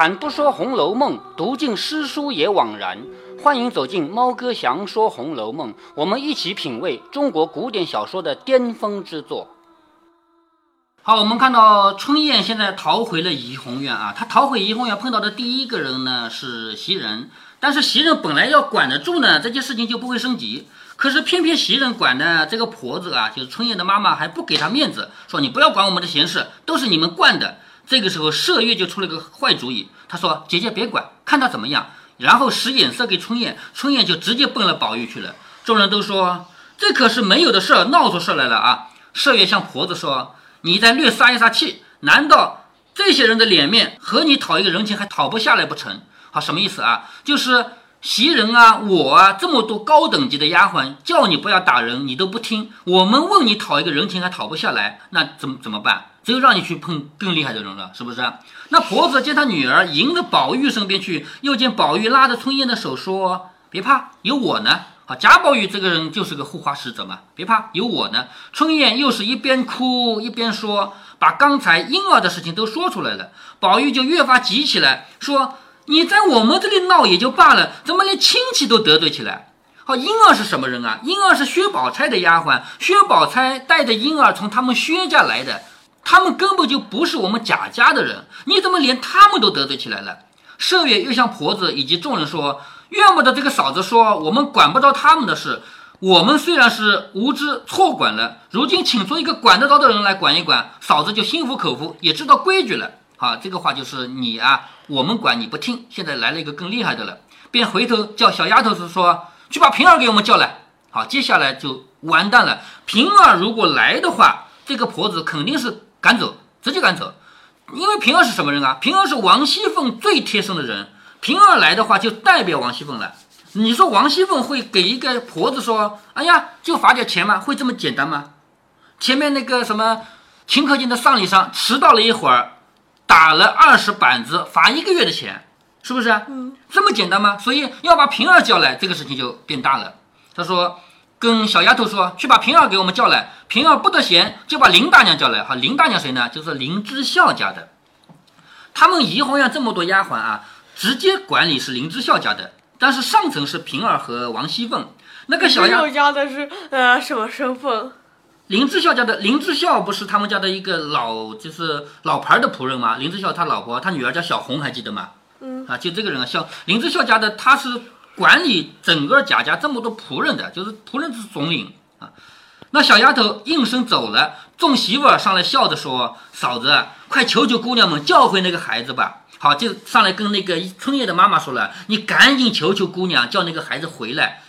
开坛不说《红楼梦》，读尽诗书也枉然。欢迎走进猫哥祥说《红楼梦》，我们一起品味中国古典小说的巅峰之作。好，我们看到春燕现在逃回了怡红院啊，她逃回怡红院碰到的第一个人呢是袭人，但是袭人本来要管得住呢，这件事情就不会升级。可是偏偏袭人管的这个婆子啊，就是春燕的妈妈，还不给她面子，说你不要管我们的闲事，都是你们惯的。这个时候，麝月就出了个坏主意，他说：“姐姐别管，看他怎么样。”然后使眼色给春燕，春燕就直接奔了宝玉去了。众人都说：“这可是没有的事儿，闹出事来了啊！”麝月向婆子说：“你再略撒一撒气，难道这些人的脸面和你讨一个人情还讨不下来不成？”好，什么意思啊？就是袭人啊，我啊，这么多高等级的丫鬟叫你不要打人，你都不听。我们问你讨一个人情还讨不下来，那怎么怎么办？只有让你去碰更厉害的人了，是不是？那婆子见她女儿迎着宝玉身边去，又见宝玉拉着春燕的手说：“别怕，有我呢。”好，贾宝玉这个人就是个护花使者嘛，别怕，有我呢。春燕又是一边哭一边说，把刚才婴儿的事情都说出来了。宝玉就越发急起来，说：“你在我们这里闹也就罢了，怎么连亲戚都得罪起来？”好，婴儿是什么人啊？婴儿是薛宝钗的丫鬟，薛宝钗带着婴儿从他们薛家来的。他们根本就不是我们贾家的人，你怎么连他们都得罪起来了？麝月又向婆子以及众人说：“怨不得这个嫂子说我们管不着他们的事，我们虽然是无知错管了，如今请出一个管得着的人来管一管，嫂子就心服口服，也知道规矩了。”好，这个话就是你啊，我们管你不听，现在来了一个更厉害的了，便回头叫小丫头子说：“去把平儿给我们叫来。”好，接下来就完蛋了。平儿如果来的话，这个婆子肯定是。赶走，直接赶走，因为平儿是什么人啊？平儿是王熙凤最贴身的人，平儿来的话就代表王熙凤了。你说王熙凤会给一个婆子说：“哎呀，就罚点钱吗？”会这么简单吗？前面那个什么秦可卿的丧礼上迟到了一会儿，打了二十板子，罚一个月的钱，是不是？嗯，这么简单吗？所以要把平儿叫来，这个事情就变大了。他说。跟小丫头说，去把平儿给我们叫来。平儿不得闲，就把林大娘叫来。哈，林大娘谁呢？就是林之孝家的。他们怡红院这么多丫鬟啊，直接管理是林之孝家的，但是上层是平儿和王熙凤。那个小丫 头家的是呃什么身份？林志孝家的林志孝不是他们家的一个老就是老牌的仆人吗？林志孝他老婆他女儿叫小红，还记得吗？嗯啊，就这个人啊，小林志孝家的他是。管理整个贾家这么多仆人的，就是仆人是总领啊。那小丫头应声走了，众媳妇儿上来笑着说：“嫂子，快求求姑娘们教诲那个孩子吧。”好，就上来跟那个春叶的妈妈说了：“你赶紧求求姑娘，叫那个孩子回来。”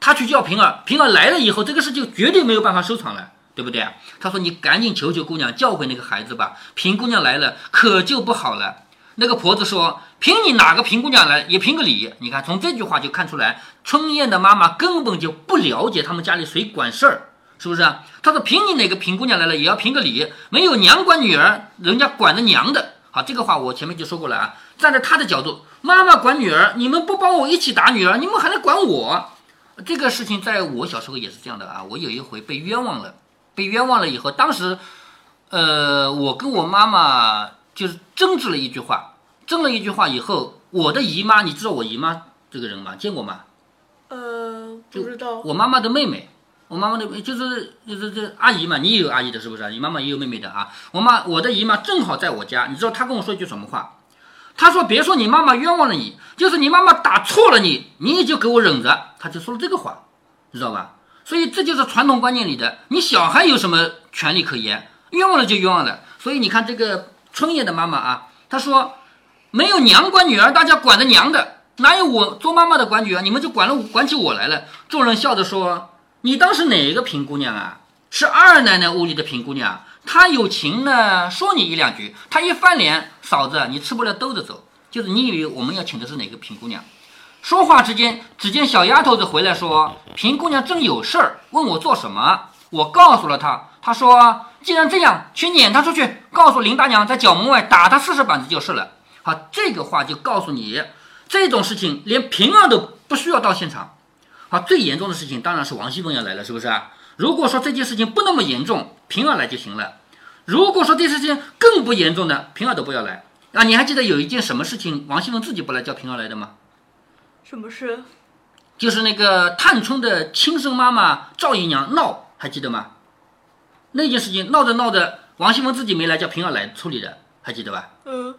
他去叫平儿，平儿来了以后，这个事就绝对没有办法收场了，对不对？他说：“你赶紧求求姑娘，教诲那个孩子吧。平姑娘来了，可就不好了。”那个婆子说：“凭你哪个平姑娘来，也评个理。”你看，从这句话就看出来，春燕的妈妈根本就不了解他们家里谁管事儿，是不是？她说：“凭你哪个平姑娘来了，也要评个理。没有娘管女儿，人家管着娘的。”好，这个话我前面就说过了啊。站在她的角度，妈妈管女儿，你们不帮我一起打女儿，你们还来管我？这个事情在我小时候也是这样的啊。我有一回被冤枉了，被冤枉了以后，当时，呃，我跟我妈妈。就是争执了一句话，争了一句话以后，我的姨妈，你知道我姨妈这个人吗？见过吗？呃，不知道。我妈妈的妹妹，我妈妈的就是就是这阿姨嘛，你也有阿姨的，是不是？你妈妈也有妹妹的啊。我妈，我的姨妈正好在我家，你知道她跟我说一句什么话？她说：“别说你妈妈冤枉了你，就是你妈妈打错了你，你也就给我忍着。”她就说了这个话，你知道吧？所以这就是传统观念里的，你小孩有什么权利可言？冤枉了就冤枉了。所以你看这个。春燕的妈妈啊，她说：“没有娘管女儿，大家管着娘的，哪有我做妈妈的管女儿？你们就管了管起我来了。”众人笑着说：“你当是哪个平姑娘啊？是二奶奶屋里的平姑娘。她有情呢，说你一两句，她一翻脸，嫂子你吃不了兜着走。就是你以为我们要请的是哪个平姑娘？”说话之间，只见小丫头子回来说：“平姑娘正有事儿，问我做什么。我告诉了她，她说。”既然这样，去撵她出去，告诉林大娘在角门外打她四十板子就是了。好，这个话就告诉你，这种事情连平儿都不需要到现场。好，最严重的事情当然是王熙凤要来了，是不是啊？如果说这件事情不那么严重，平儿来就行了。如果说这事情更不严重的，平儿都不要来。啊，你还记得有一件什么事情，王熙凤自己不来叫平儿来的吗？什么事？就是那个探春的亲生妈妈赵姨娘闹，还记得吗？那件事情闹着闹着，王熙凤自己没来，叫平儿来处理的，还记得吧？嗯，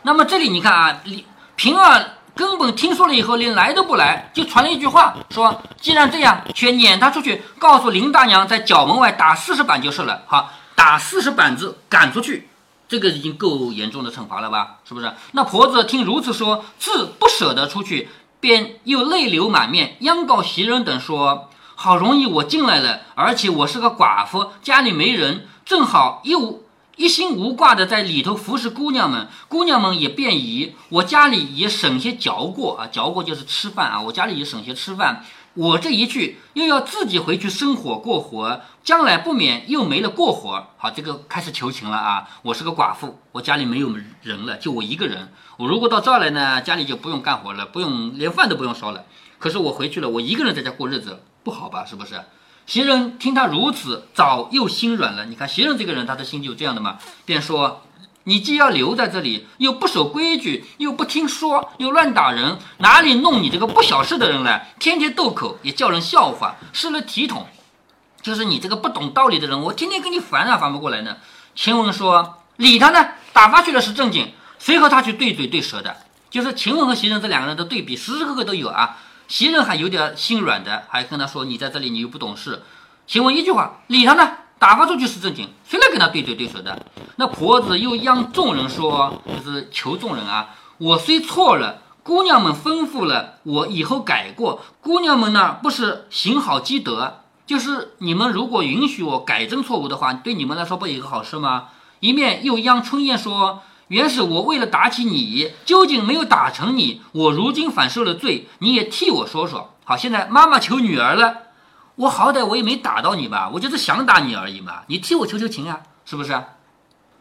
那么这里你看啊，李平儿根本听说了以后，连来都不来，就传了一句话，说既然这样，却撵他出去，告诉林大娘在角门外打四十板就是了。好，打四十板子赶出去，这个已经够严重的惩罚了吧？是不是？那婆子听如此说，自不舍得出去，便又泪流满面，央告袭人等说：好容易我进来了，而且我是个寡妇，家里没人，正好又。一心无挂的在里头服侍姑娘们，姑娘们也便宜，我家里也省些嚼过啊，嚼过就是吃饭啊，我家里也省些吃饭。我这一去又要自己回去生火过活，将来不免又没了过活。好，这个开始求情了啊！我是个寡妇，我家里没有人了，就我一个人。我如果到这儿来呢，家里就不用干活了，不用连饭都不用烧了。可是我回去了，我一个人在家过日子，不好吧？是不是？袭人听他如此，早又心软了。你看袭人这个人，他的心就这样的嘛，便说：“你既要留在这里，又不守规矩，又不听说，又乱打人，哪里弄你这个不小事的人来？天天斗口，也叫人笑话，失了体统。就是你这个不懂道理的人，我天天跟你烦啊，烦不过来呢。”晴雯说：“理他呢，打发去了是正经，谁和他去对嘴对舌的？就是晴雯和袭人这两个人的对比，时时刻刻都有啊。”袭人还有点心软的，还跟他说：“你在这里，你又不懂事。”请问一句话，理他呢？打发出去是正经，谁来跟他对嘴对舌的？那婆子又央众人说：“就是求众人啊，我虽错了，姑娘们吩咐了，我以后改过。姑娘们呢，不是行好积德，就是你们如果允许我改正错误的话，对你们来说不也个好事吗？”一面又央春燕说。原是我为了打起你，究竟没有打成你，我如今反受了罪，你也替我说说。好，现在妈妈求女儿了，我好歹我也没打到你吧，我就是想打你而已嘛，你替我求求情啊，是不是？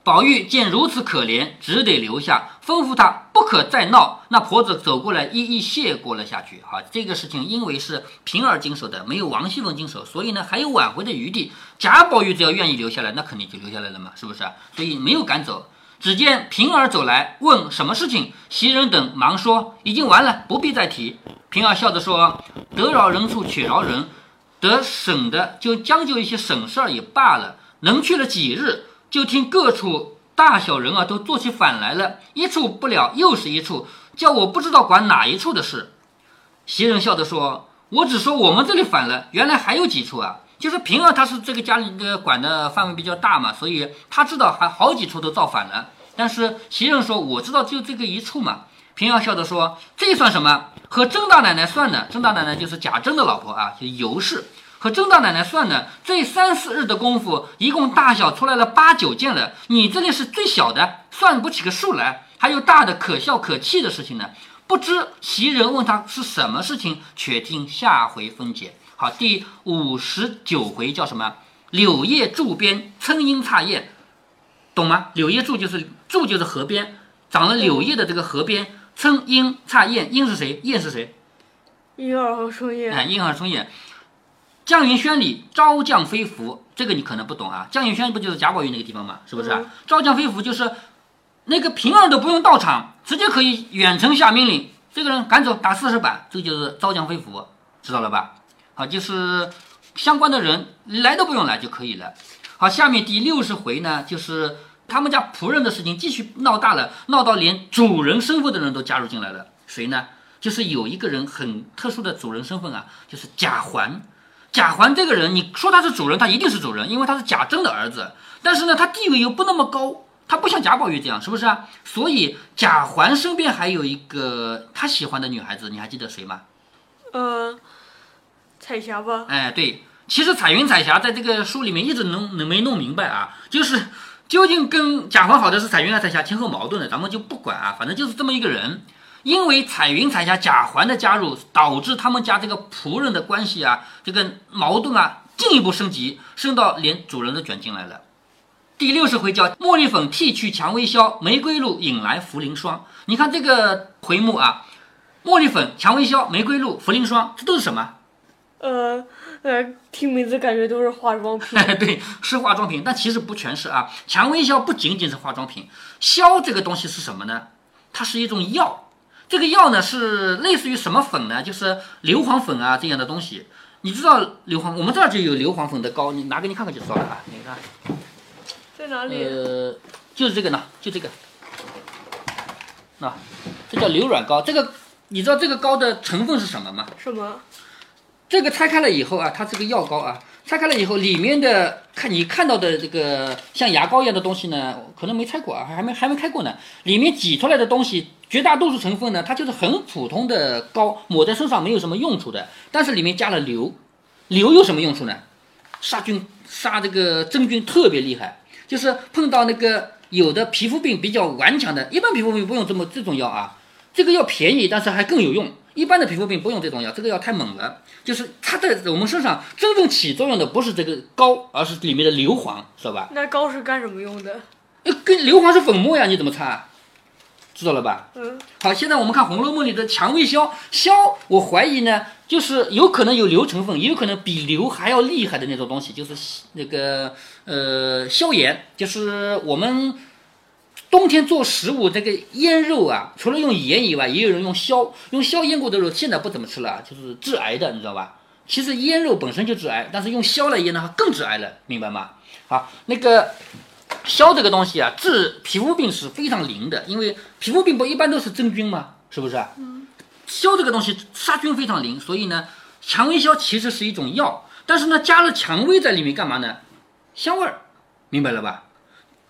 宝玉见如此可怜，只得留下，吩咐他不可再闹。那婆子走过来，一一谢过了下去。好，这个事情因为是平儿经手的，没有王熙凤经手，所以呢还有挽回的余地。贾宝玉只要愿意留下来，那肯定就留下来了嘛，是不是？所以没有赶走。只见平儿走来，问什么事情。袭人等忙说：“已经完了，不必再提。”平儿笑着说：“得饶人处且饶人，得省的就将就一些省事儿也罢了。能去了几日，就听各处大小人啊都做起反来了，一处不了又是一处，叫我不知道管哪一处的事。”袭人笑着说：“我只说我们这里反了，原来还有几处啊。”就是平儿，她是这个家里的管的范围比较大嘛，所以她知道还好几处都造反了。但是袭人说：“我知道就这个一处嘛。”平儿笑着说：“这算什么？和甄大奶奶算呢？甄大奶奶就是贾珍的老婆啊，就尤氏。和甄大奶奶算呢？这三四日的功夫，一共大小出来了八九件了。你这里是最小的，算不起个数来。还有大的可笑可气的事情呢。不知袭人问他是什么事情，且听下回分解。”好，第五十九回叫什么？柳叶柱边春莺插燕，懂吗？柳叶柱就是柱，就是河边长了柳叶的这个河边，春阴插燕，莺是谁？燕是谁？莺儿和春燕。哎，莺儿春燕。绛云轩里招降飞符，这个你可能不懂啊。绛云轩不就是贾宝玉那个地方吗？是不是啊？招降飞符就是那个平儿都不用到场，直接可以远程下命令，这个人赶走，打四十板，这个就是招降飞符，知道了吧？好，就是相关的人来都不用来就可以了。好，下面第六十回呢，就是他们家仆人的事情继续闹大了，闹到连主人身份的人都加入进来了。谁呢？就是有一个人很特殊的主人身份啊，就是贾环。贾环这个人，你说他是主人，他一定是主人，因为他是贾政的儿子。但是呢，他地位又不那么高，他不像贾宝玉这样，是不是啊？所以贾环身边还有一个他喜欢的女孩子，你还记得谁吗？呃。彩霞吧，哎，对，其实彩云彩霞在这个书里面一直弄没弄明白啊，就是究竟跟贾环好的是彩云还是彩霞，前后矛盾的，咱们就不管啊，反正就是这么一个人。因为彩云彩霞贾环的加入，导致他们家这个仆人的关系啊，这个矛盾啊进一步升级，升到连主人都卷进来了。第六十回叫茉莉粉剃去蔷薇消，玫瑰露引来茯苓霜。你看这个回目啊，茉莉粉、蔷薇消、玫瑰露、茯苓霜，这都是什么？呃呃，听名字感觉都是化妆品。对，是化妆品，但其实不全是啊。蔷薇硝不仅仅是化妆品，硝这个东西是什么呢？它是一种药。这个药呢是类似于什么粉呢？就是硫磺粉啊这样的东西。你知道硫磺？我们这儿就有硫磺粉的膏，你拿给你看看就知道了啊。你看，在哪里？呃，就是这个呢，就这个。那，这叫硫软膏。这个你知道这个膏的成分是什么吗？什么？这个拆开了以后啊，它这个药膏啊，拆开了以后，里面的看你看到的这个像牙膏一样的东西呢，可能没拆过啊，还没还没开过呢。里面挤出来的东西，绝大多数成分呢，它就是很普通的膏，抹在身上没有什么用处的。但是里面加了硫，硫有什么用处呢？杀菌、杀这个真菌特别厉害。就是碰到那个有的皮肤病比较顽强的，一般皮肤病不用这么这种药啊，这个药便宜，但是还更有用。一般的皮肤病不用这种药，这个药太猛了。就是它在我们身上真正起作用的不是这个膏，而是里面的硫磺，知道吧？那膏是干什么用的？呃，跟硫磺是粉末呀，你怎么擦？知道了吧？嗯。好，现在我们看《红楼梦》里的蔷薇消，消我怀疑呢，就是有可能有硫成分，也有可能比硫还要厉害的那种东西，就是那个呃消炎，就是我们。冬天做食物，这个腌肉啊，除了用盐以外，也有人用硝，用硝腌过的肉，现在不怎么吃了，就是致癌的，你知道吧？其实腌肉本身就致癌，但是用硝来腌的话更致癌了，明白吗？好，那个硝这个东西啊，治皮肤病是非常灵的，因为皮肤病不一般都是真菌吗？是不是？嗯。硝这个东西杀菌非常灵，所以呢，蔷薇硝其实是一种药，但是呢，加了蔷薇在里面干嘛呢？香味儿，明白了吧？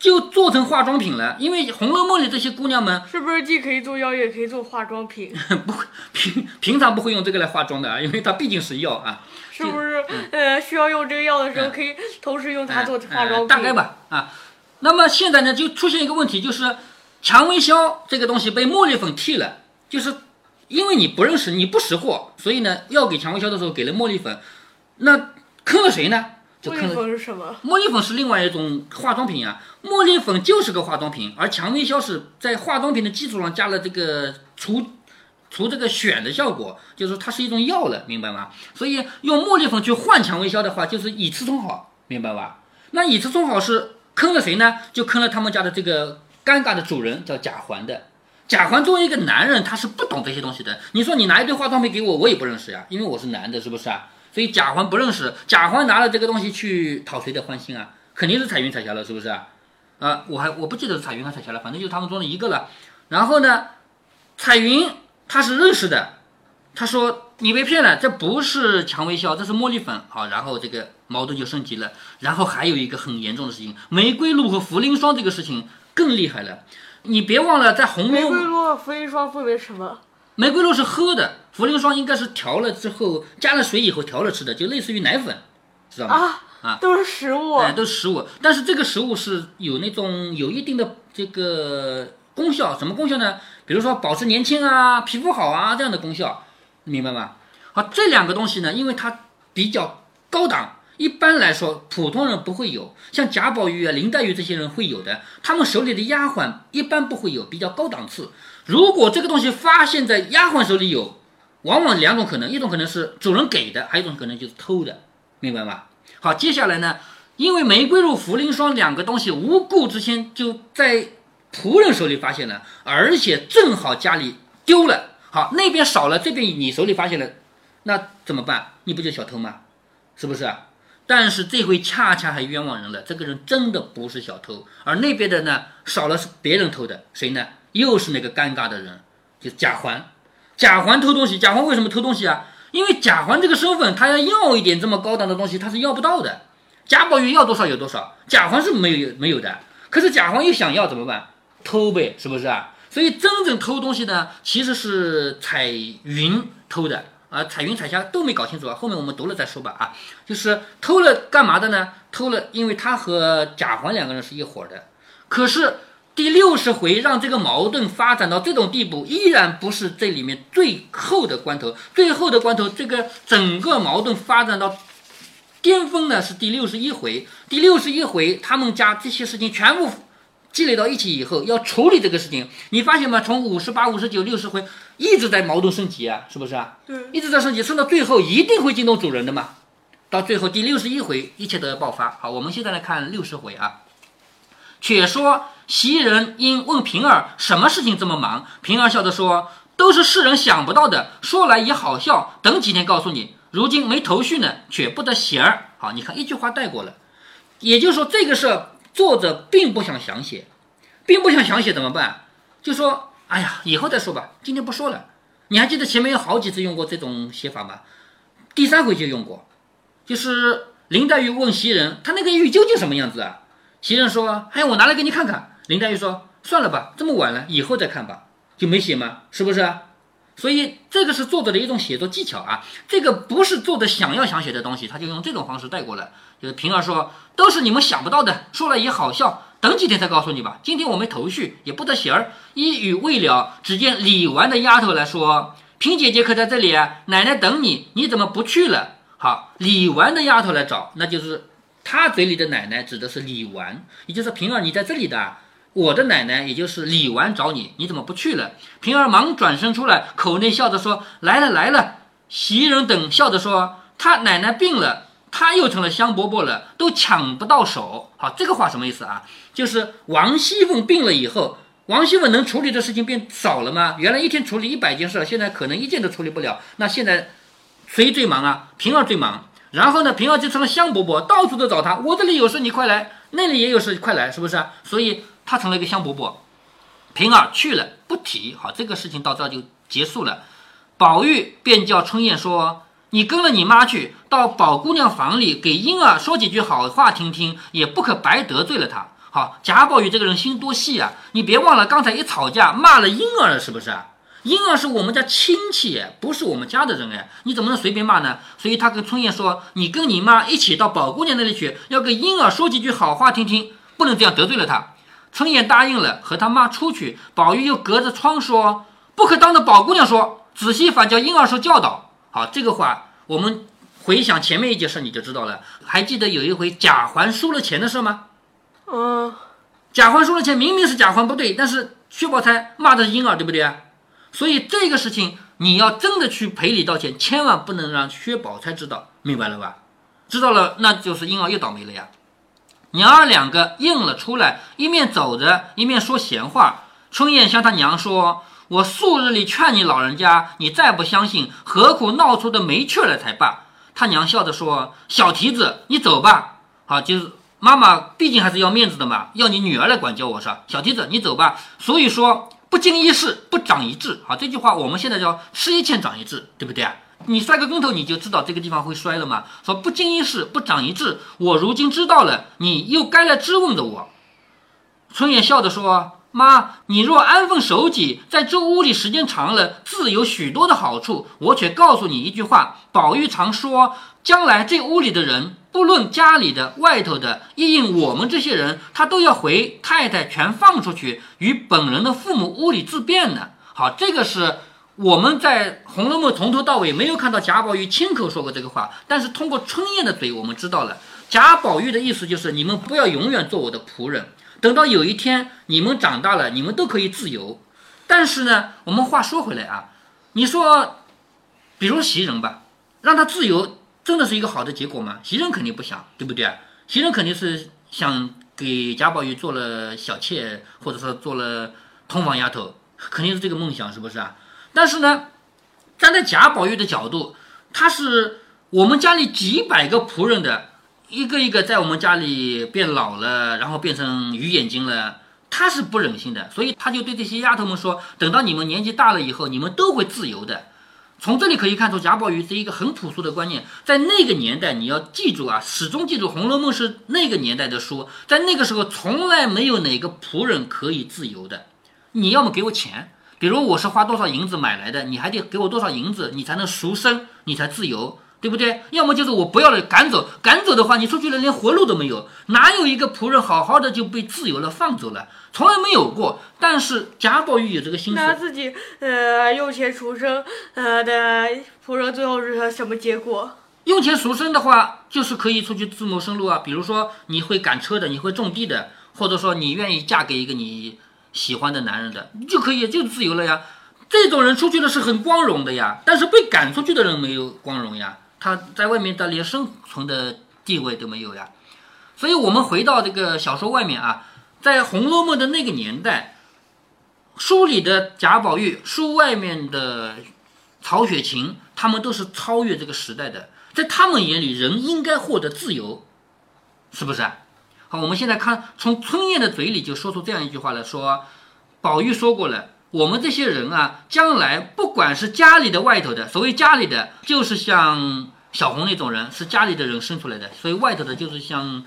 就做成化妆品了，因为《红楼梦》里这些姑娘们是不是既可以做药，也可以做化妆品？不会平平常不会用这个来化妆的啊，因为它毕竟是药啊。是不是？呃，需要用这个药的时候，可以同时用它做化妆品。大概吧啊。那么现在呢，就出现一个问题，就是蔷薇硝这个东西被茉莉粉替了，就是因为你不认识，你不识货，所以呢，要给蔷薇硝的时候给了茉莉粉，那坑了谁呢？茉莉粉是什么？茉莉粉是另外一种化妆品啊。茉莉粉就是个化妆品，而蔷薇消是在化妆品的基础上加了这个除除这个癣的效果，就是它是一种药了，明白吗？所以用茉莉粉去换蔷薇消的话，就是以次充好，明白吧？那以次充好是坑了谁呢？就坑了他们家的这个尴尬的主人，叫贾环的。贾环作为一个男人，他是不懂这些东西的。你说你拿一堆化妆品给我，我也不认识呀，因为我是男的，是不是啊？所以贾环不认识，贾环拿了这个东西去讨谁的欢心啊？肯定是彩云彩霞了，是不是啊？啊，我还我不记得是彩云还是彩霞了，反正就是他们中的一个了。然后呢，彩云他是认识的，他说你被骗了，这不是蔷薇硝，这是茉莉粉。好，然后这个矛盾就升级了。然后还有一个很严重的事情，玫瑰露和茯苓霜这个事情更厉害了。你别忘了，在红楼玫瑰露和茯苓霜分别什么？玫瑰露是喝的，茯苓霜应该是调了之后加了水以后调了吃的，就类似于奶粉，知道吗？啊啊，都是食物，哎，都是食物。但是这个食物是有那种有一定的这个功效，什么功效呢？比如说保持年轻啊，皮肤好啊这样的功效，明白吗？好，这两个东西呢，因为它比较高档，一般来说普通人不会有，像贾宝玉啊、林黛玉这些人会有的，他们手里的丫鬟一般不会有，比较高档次。如果这个东西发现在丫鬟手里有，往往两种可能，一种可能是主人给的，还有一种可能就是偷的，明白吗？好，接下来呢，因为玫瑰露、茯苓霜两个东西无故之间就在仆人手里发现了，而且正好家里丢了，好那边少了，这边你手里发现了，那怎么办？你不就小偷吗？是不是？但是这回恰恰还冤枉人了，这个人真的不是小偷，而那边的呢少了是别人偷的，谁呢？又是那个尴尬的人，就是贾环。贾环偷东西，贾环为什么偷东西啊？因为贾环这个身份，他要要一点这么高档的东西，他是要不到的。贾宝玉要多少有多少，贾环是没有没有的。可是贾环又想要怎么办？偷呗，是不是啊？所以真正偷东西呢，其实是彩云偷的啊。彩云、彩霞都没搞清楚啊，后面我们读了再说吧啊。就是偷了干嘛的呢？偷了，因为他和贾环两个人是一伙的。可是。第六十回让这个矛盾发展到这种地步，依然不是这里面最后的关头。最后的关头，这个整个矛盾发展到巅峰呢，是第六十一回。第六十一回，他们家这些事情全部积累到一起以后，要处理这个事情，你发现吗？从五十八、五十九、六十回一直在矛盾升级啊，是不是啊？对，一直在升级，升到最后一定会惊动主人的嘛。到最后第六十一回，一切都要爆发。好，我们现在来看六十回啊。且说袭人因问平儿什么事情这么忙，平儿笑着说：“都是世人想不到的，说来也好笑，等几天告诉你。如今没头绪呢，却不得闲儿。”好，你看一句话带过了，也就是说这个事儿作者并不想详写，并不想详写怎么办？就说：“哎呀，以后再说吧，今天不说了。”你还记得前面有好几次用过这种写法吗？第三回就用过，就是林黛玉问袭人：“她那个玉究竟什么样子啊？”袭人说：“哎，我拿来给你看看。”林黛玉说：“算了吧，这么晚了，以后再看吧。”就没写吗？是不是？所以这个是作者的一种写作技巧啊。这个不是作者想要想写的东西，他就用这种方式带过来。就是平儿说：“都是你们想不到的，说了也好笑，等几天再告诉你吧。今天我没头绪，也不得闲儿。”一语未了，只见李纨的丫头来说：“平姐姐可在这里啊？奶奶等你，你怎么不去了？”好，李纨的丫头来找，那就是。他嘴里的奶奶指的是李纨，也就是平儿，你在这里的。我的奶奶也就是李纨找你，你怎么不去了？平儿忙转身出来，口内笑着说：“来了来了。”袭人等笑着说：“他奶奶病了，他又成了香饽饽了，都抢不到手。”好，这个话什么意思啊？就是王熙凤病了以后，王熙凤能处理的事情变少了吗？原来一天处理一百件事，现在可能一件都处理不了。那现在谁最忙啊？平儿最忙。然后呢，平儿就成了香饽饽，到处都找他。我这里有事，你快来；那里也有事，快来，是不是？所以他成了一个香饽饽。平儿去了，不提。好，这个事情到这就结束了。宝玉便叫春燕说：“你跟了你妈去，到宝姑娘房里给婴儿说几句好话听听，也不可白得罪了她。”好，贾宝玉这个人心多细啊！你别忘了，刚才一吵架骂了婴儿了，是不是？婴儿是我们家亲戚，不是我们家的人哎，你怎么能随便骂呢？所以他跟春燕说：“你跟你妈一起到宝姑娘那里去，要给婴儿说几句好话听听，不能这样得罪了她。”春燕答应了，和他妈出去。宝玉又隔着窗说：“不可当着宝姑娘说，仔细反叫婴儿受教导。”好，这个话我们回想前面一件事你就知道了。还记得有一回贾环输了钱的事吗？嗯，贾环输了钱，明明是贾环不对，但是薛宝钗骂的是婴儿，对不对？所以这个事情你要真的去赔礼道歉，千万不能让薛宝钗知道，明白了吧？知道了，那就是婴儿又倒霉了呀。娘儿两个应了出来，一面走着，一面说闲话。春燕向他娘说：“我素日里劝你老人家，你再不相信，何苦闹出的没趣来才罢？”他娘笑着说：“小蹄子，你走吧。好，就是妈妈毕竟还是要面子的嘛，要你女儿来管教我，是吧？小蹄子，你走吧。所以说。”不经一事不长一智，好，这句话我们现在叫吃一堑长一智，对不对啊？你摔个跟头你就知道这个地方会摔了吗？说不经一事不长一智，我如今知道了，你又该来质问的我。春燕笑着说：“妈，你若安分守己，在这屋里时间长了，自有许多的好处。我却告诉你一句话，宝玉常说，将来这屋里的人。”不论家里的、外头的，一应我们这些人，他都要回太太全放出去，与本人的父母屋里自便呢。好，这个是我们在《红楼梦》从头到尾没有看到贾宝玉亲口说过这个话，但是通过春燕的嘴，我们知道了贾宝玉的意思就是：你们不要永远做我的仆人，等到有一天你们长大了，你们都可以自由。但是呢，我们话说回来啊，你说，比如袭人吧，让他自由。真的是一个好的结果吗？袭人肯定不想，对不对？袭人肯定是想给贾宝玉做了小妾，或者说做了通房丫头，肯定是这个梦想，是不是啊？但是呢，站在贾宝玉的角度，他是我们家里几百个仆人的一个一个在我们家里变老了，然后变成鱼眼睛了，他是不忍心的，所以他就对这些丫头们说：等到你们年纪大了以后，你们都会自由的。从这里可以看出，贾宝玉是一个很朴素的观念。在那个年代，你要记住啊，始终记住，《红楼梦》是那个年代的书。在那个时候，从来没有哪个仆人可以自由的。你要么给我钱，比如我是花多少银子买来的，你还得给我多少银子，你才能赎身，你才自由。对不对？要么就是我不要了，赶走，赶走的话，你出去了连活路都没有。哪有一个仆人好好的就被自由了放走了？从来没有过。但是贾宝玉有这个心思。那自己呃用钱赎身呃的仆人最后是什么结果？用钱赎身的话，就是可以出去自谋生路啊。比如说你会赶车的，你会种地的，或者说你愿意嫁给一个你喜欢的男人的，你就可以就自由了呀。这种人出去了是很光荣的呀，但是被赶出去的人没有光荣呀，他在外面的连生存的地位都没有呀。所以，我们回到这个小说外面啊，在《红楼梦》的那个年代，书里的贾宝玉，书外面的曹雪芹，他们都是超越这个时代的，在他们眼里，人应该获得自由，是不是啊？好，我们现在看，从春燕的嘴里就说出这样一句话来说，宝玉说过了。我们这些人啊，将来不管是家里的、外头的，所谓家里的，就是像小红那种人，是家里的人生出来的；所以外头的，就是像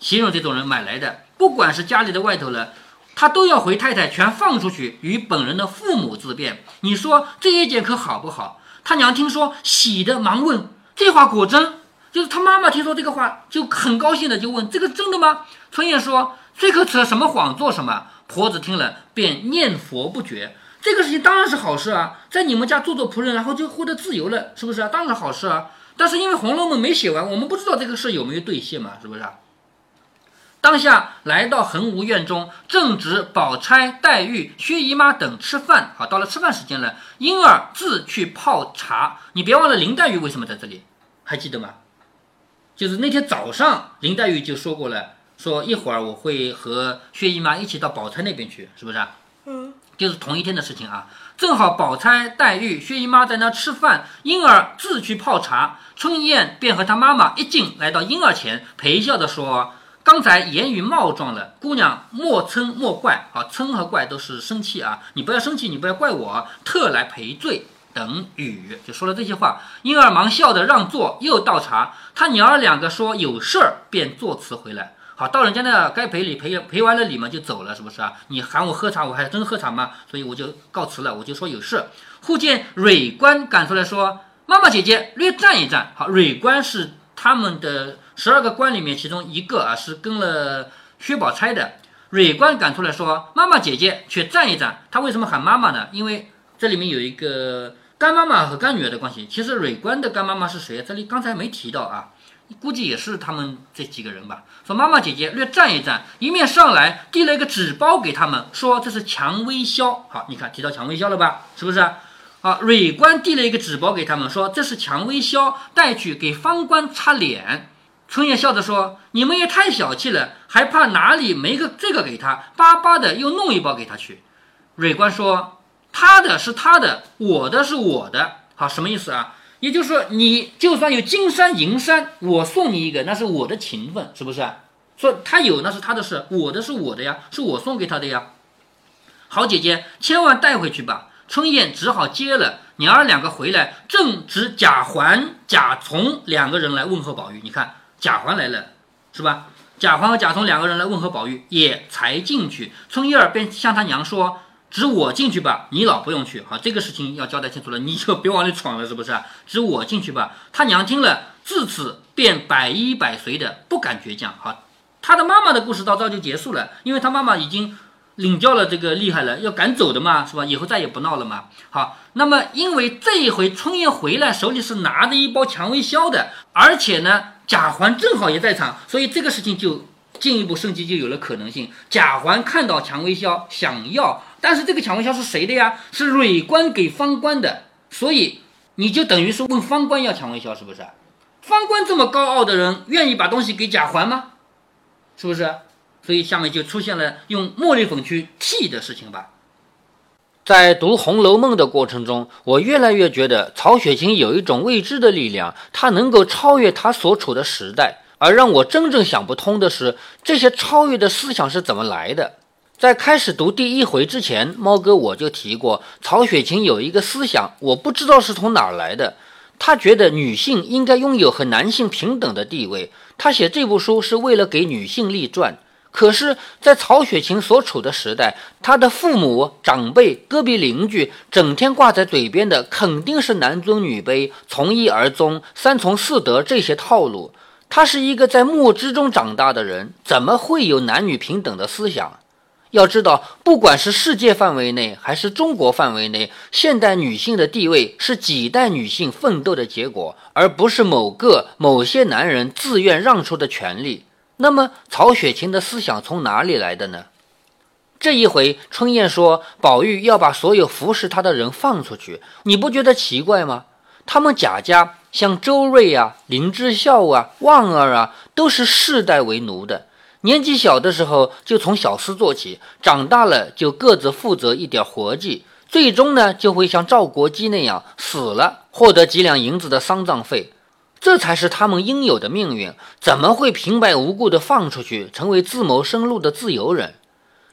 形容这种人买来的。不管是家里的、外头的，他都要回太太全放出去，与本人的父母自便。你说这一件可好不好？他娘听说，喜的忙问：“这话果真？”就是他妈妈听说这个话，就很高兴的就问：“这个真的吗？”春燕说：“这可扯什么谎，做什么？”婆子听了，便念佛不绝。这个事情当然是好事啊，在你们家做做仆人，然后就获得自由了，是不是啊？当然好事啊。但是因为《红楼梦》没写完，我们不知道这个事有没有兑现嘛，是不是啊？当下来到恒芜院中，正值宝钗、黛玉、薛姨妈等吃饭。好，到了吃饭时间了，婴儿自去泡茶。你别忘了林黛玉为什么在这里，还记得吗？就是那天早上，林黛玉就说过了。说一会儿我会和薛姨妈一起到宝钗那边去，是不是？嗯，就是同一天的事情啊。正好宝钗、黛玉、薛姨妈在那吃饭，婴儿自去泡茶。春燕便和她妈妈一进来到婴儿前，陪笑着说：“刚才言语冒撞了，姑娘莫嗔莫怪。啊，嗔和怪都是生气啊，你不要生气，你不要怪我，特来赔罪。”等雨就说了这些话。婴儿忙笑着让座，又倒茶。他娘儿两个说有事儿，便作辞回来。好，到人家那该赔礼赔赔完了礼嘛，就走了，是不是啊？你喊我喝茶，我还真喝茶吗？所以我就告辞了，我就说有事。忽见蕊官赶出来说：“妈妈姐姐，略站一站。”好，蕊官是他们的十二个官里面其中一个啊，是跟了薛宝钗的。蕊官赶出来说：“妈妈姐姐，却站一站。”他为什么喊妈妈呢？因为这里面有一个干妈妈和干女儿的关系。其实蕊官的干妈妈是谁？这里刚才没提到啊。估计也是他们这几个人吧。说妈妈姐姐略站一站，一面上来递了一个纸包给他们，说这是蔷薇销。好，你看提到蔷薇销了吧？是不是？啊，蕊官递了一个纸包给他们，说这是蔷薇销，带去给方官擦脸。春燕笑着说：“你们也太小气了，还怕哪里没个这个给他？巴巴的又弄一包给他去。”蕊官说：“他的是他的，我的是我的。好，什么意思啊？”也就是说，你就算有金山银山，我送你一个，那是我的情分，是不是？说他有那是他的事，我的是我的呀，是我送给他的呀。好姐姐，千万带回去吧。春燕只好接了。娘儿两个回来，正值贾环、贾从两个人来问候宝玉。你看，贾环来了，是吧？贾环和贾从两个人来问候宝玉，也才进去。春燕儿便向他娘说。只我进去吧，你老不用去。好，这个事情要交代清楚了，你就别往里闯了，是不是？只我进去吧。他娘听了，自此便百依百随的，不敢倔强。好，他的妈妈的故事到这就结束了，因为他妈妈已经领教了这个厉害了，要赶走的嘛，是吧？以后再也不闹了嘛。好，那么因为这一回春燕回来，手里是拿着一包蔷薇消的，而且呢，贾环正好也在场，所以这个事情就进一步升级，就有了可能性。贾环看到蔷薇消，想要。但是这个蔷薇销是谁的呀？是蕊官给方官的，所以你就等于是问方官要蔷薇销，是不是？方官这么高傲的人，愿意把东西给贾环吗？是不是？所以下面就出现了用茉莉粉去替的事情吧。在读《红楼梦》的过程中，我越来越觉得曹雪芹有一种未知的力量，他能够超越他所处的时代。而让我真正想不通的是，这些超越的思想是怎么来的？在开始读第一回之前，猫哥我就提过，曹雪芹有一个思想，我不知道是从哪儿来的。他觉得女性应该拥有和男性平等的地位。他写这部书是为了给女性立传。可是，在曹雪芹所处的时代，他的父母、长辈、隔壁邻居，整天挂在嘴边的肯定是男尊女卑、从一而终、三从四德这些套路。他是一个在墨汁中长大的人，怎么会有男女平等的思想？要知道，不管是世界范围内还是中国范围内，现代女性的地位是几代女性奋斗的结果，而不是某个某些男人自愿让出的权利。那么曹雪芹的思想从哪里来的呢？这一回春燕说宝玉要把所有服侍他的人放出去，你不觉得奇怪吗？他们贾家像周瑞啊、林之孝啊、旺儿啊，都是世代为奴的。年纪小的时候就从小事做起，长大了就各自负责一点活计，最终呢就会像赵国基那样死了，获得几两银子的丧葬费，这才是他们应有的命运。怎么会平白无故的放出去，成为自谋生路的自由人？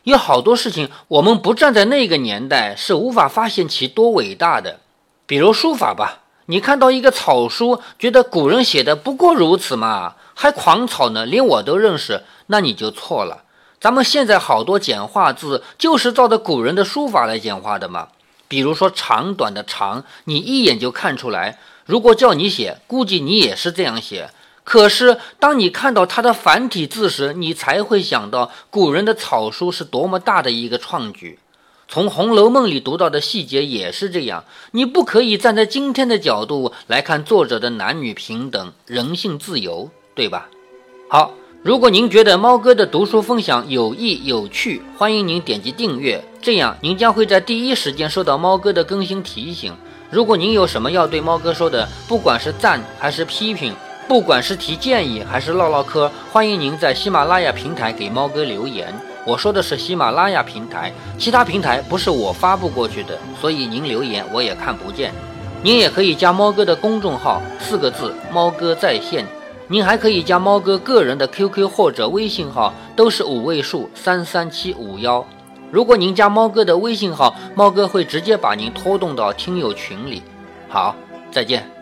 有好多事情，我们不站在那个年代是无法发现其多伟大的。比如书法吧，你看到一个草书，觉得古人写的不过如此嘛，还狂草呢，连我都认识。那你就错了。咱们现在好多简化字，就是照着古人的书法来简化的嘛。比如说长短的长，你一眼就看出来。如果叫你写，估计你也是这样写。可是当你看到它的繁体字时，你才会想到古人的草书是多么大的一个创举。从《红楼梦》里读到的细节也是这样。你不可以站在今天的角度来看作者的男女平等、人性自由，对吧？好。如果您觉得猫哥的读书分享有益有趣，欢迎您点击订阅，这样您将会在第一时间收到猫哥的更新提醒。如果您有什么要对猫哥说的，不管是赞还是批评，不管是提建议还是唠唠嗑，欢迎您在喜马拉雅平台给猫哥留言。我说的是喜马拉雅平台，其他平台不是我发布过去的，所以您留言我也看不见。您也可以加猫哥的公众号，四个字：猫哥在线。您还可以加猫哥个人的 QQ 或者微信号，都是五位数三三七五幺。如果您加猫哥的微信号，猫哥会直接把您拖动到听友群里。好，再见。